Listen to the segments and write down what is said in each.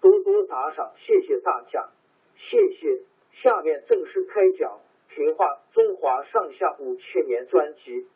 多多打赏，谢谢大家，谢谢。下面正式开讲《评话中华上下五千年》专辑。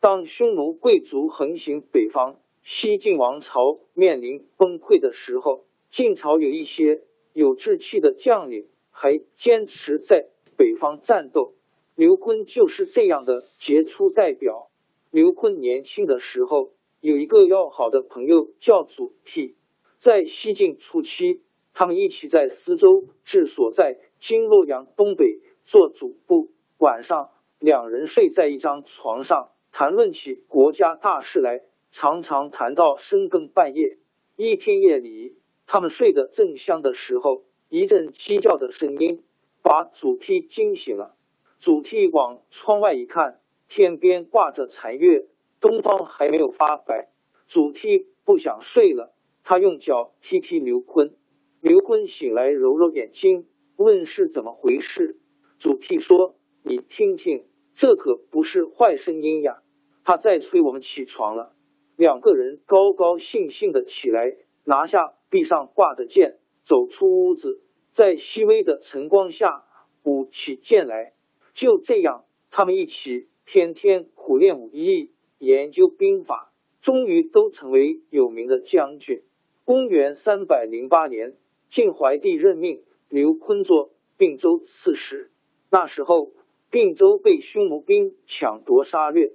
当匈奴贵族横行北方，西晋王朝面临崩溃的时候，晋朝有一些有志气的将领还坚持在北方战斗。刘坤就是这样的杰出代表。刘坤年轻的时候有一个要好的朋友叫祖逖，在西晋初期，他们一起在司州治所在今洛阳东北做主簿。晚上，两人睡在一张床上，谈论起国家大事来，常常谈到深更半夜。一天夜里，他们睡得正香的时候，一阵鸡叫的声音把祖逖惊醒了。祖逖往窗外一看。天边挂着残月，东方还没有发白。祖逖不想睡了，他用脚踢踢刘坤。刘坤醒来，揉揉眼睛，问是怎么回事。祖逖说：“你听听，这可不是坏声音呀，他在催我们起床了。”两个人高高兴兴的起来，拿下壁上挂的剑，走出屋子，在细微的晨光下舞起剑来。就这样，他们一起。天天苦练武艺，研究兵法，终于都成为有名的将军。公元三百零八年，晋怀帝任命刘琨做并州刺史。那时候，并州被匈奴兵抢夺杀掠，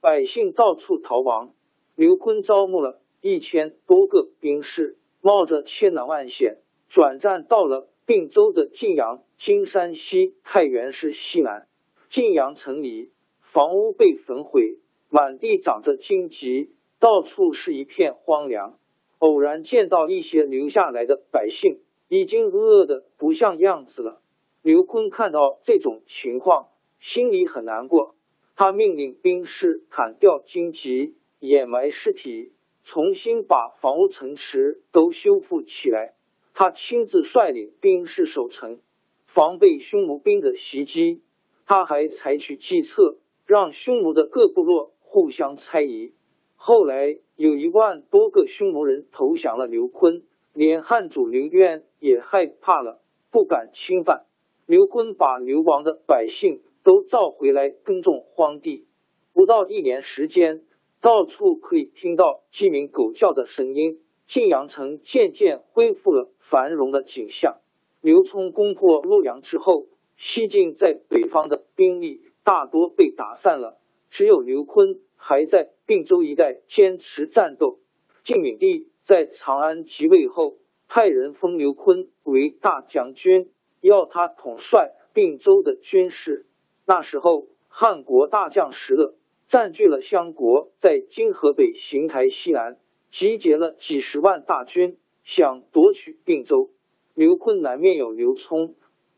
百姓到处逃亡。刘琨招募了一千多个兵士，冒着千难万险，转战到了并州的晋阳（金山西太原市西南）。晋阳城里。房屋被焚毁，满地长着荆棘，到处是一片荒凉。偶然见到一些留下来的百姓，已经饿得不像样子了。刘坤看到这种情况，心里很难过。他命令兵士砍掉荆棘，掩埋尸体，重新把房屋城池都修复起来。他亲自率领兵士守城，防备匈奴兵的袭击。他还采取计策。让匈奴的各部落互相猜疑。后来有一万多个匈奴人投降了刘琨，连汉主刘渊也害怕了，不敢侵犯。刘琨把流亡的百姓都召回来耕种荒地。不到一年时间，到处可以听到鸡鸣狗叫的声音，晋阳城渐渐恢复了繁荣的景象。刘聪攻破洛阳之后，西晋在北方的兵力。大多被打散了，只有刘琨还在并州一带坚持战斗。晋闵帝在长安即位后，派人封刘琨为大将军，要他统帅并州的军事。那时候，汉国大将石勒占据了襄国，在今河北邢台西南集结了几十万大军，想夺取并州。刘琨南面有刘聪，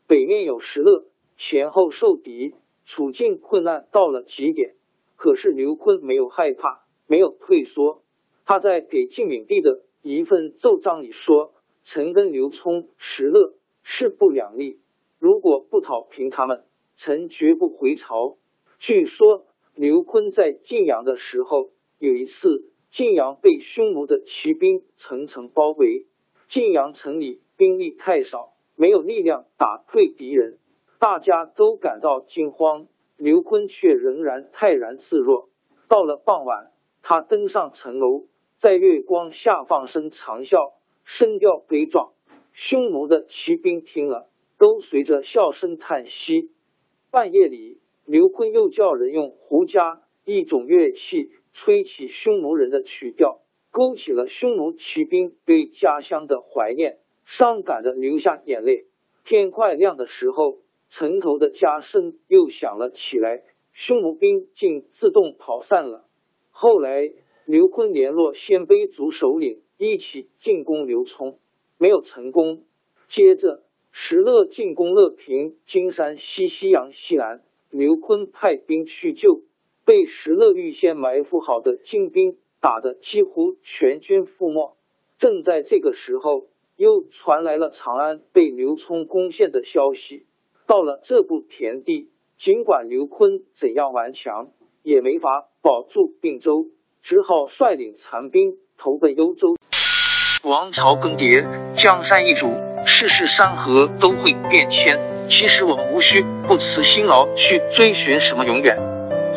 北面有石勒，前后受敌。处境困难到了极点，可是刘琨没有害怕，没有退缩，他在给晋闵帝的一份奏章里说：“臣跟刘聪、石勒势不两立，如果不讨平他们，臣绝不回朝。”据说刘坤在晋阳的时候，有一次晋阳被匈奴的骑兵层层包围，晋阳城里兵力太少，没有力量打退敌人，大家都感到惊慌。刘坤却仍然泰然自若。到了傍晚，他登上城楼，在月光下放声长啸，声调悲壮。匈奴的骑兵听了，都随着笑声叹息。半夜里，刘坤又叫人用胡笳一种乐器吹起匈奴人的曲调，勾起了匈奴骑兵对家乡的怀念，伤感的流下眼泪。天快亮的时候。城头的家声又响了起来，匈奴兵竟自动跑散了。后来，刘坤联络鲜卑族首领一起进攻刘聪，没有成功。接着，石勒进攻乐平、金山西西阳西南，刘坤派兵去救，被石勒预先埋伏好的精兵打得几乎全军覆没。正在这个时候，又传来了长安被刘聪攻陷的消息。到了这步田地，尽管刘坤怎样顽强，也没法保住并州，只好率领残兵投奔幽州。王朝更迭，江山易主，世事山河都会变迁。其实我们无需不辞辛劳去追寻什么永远，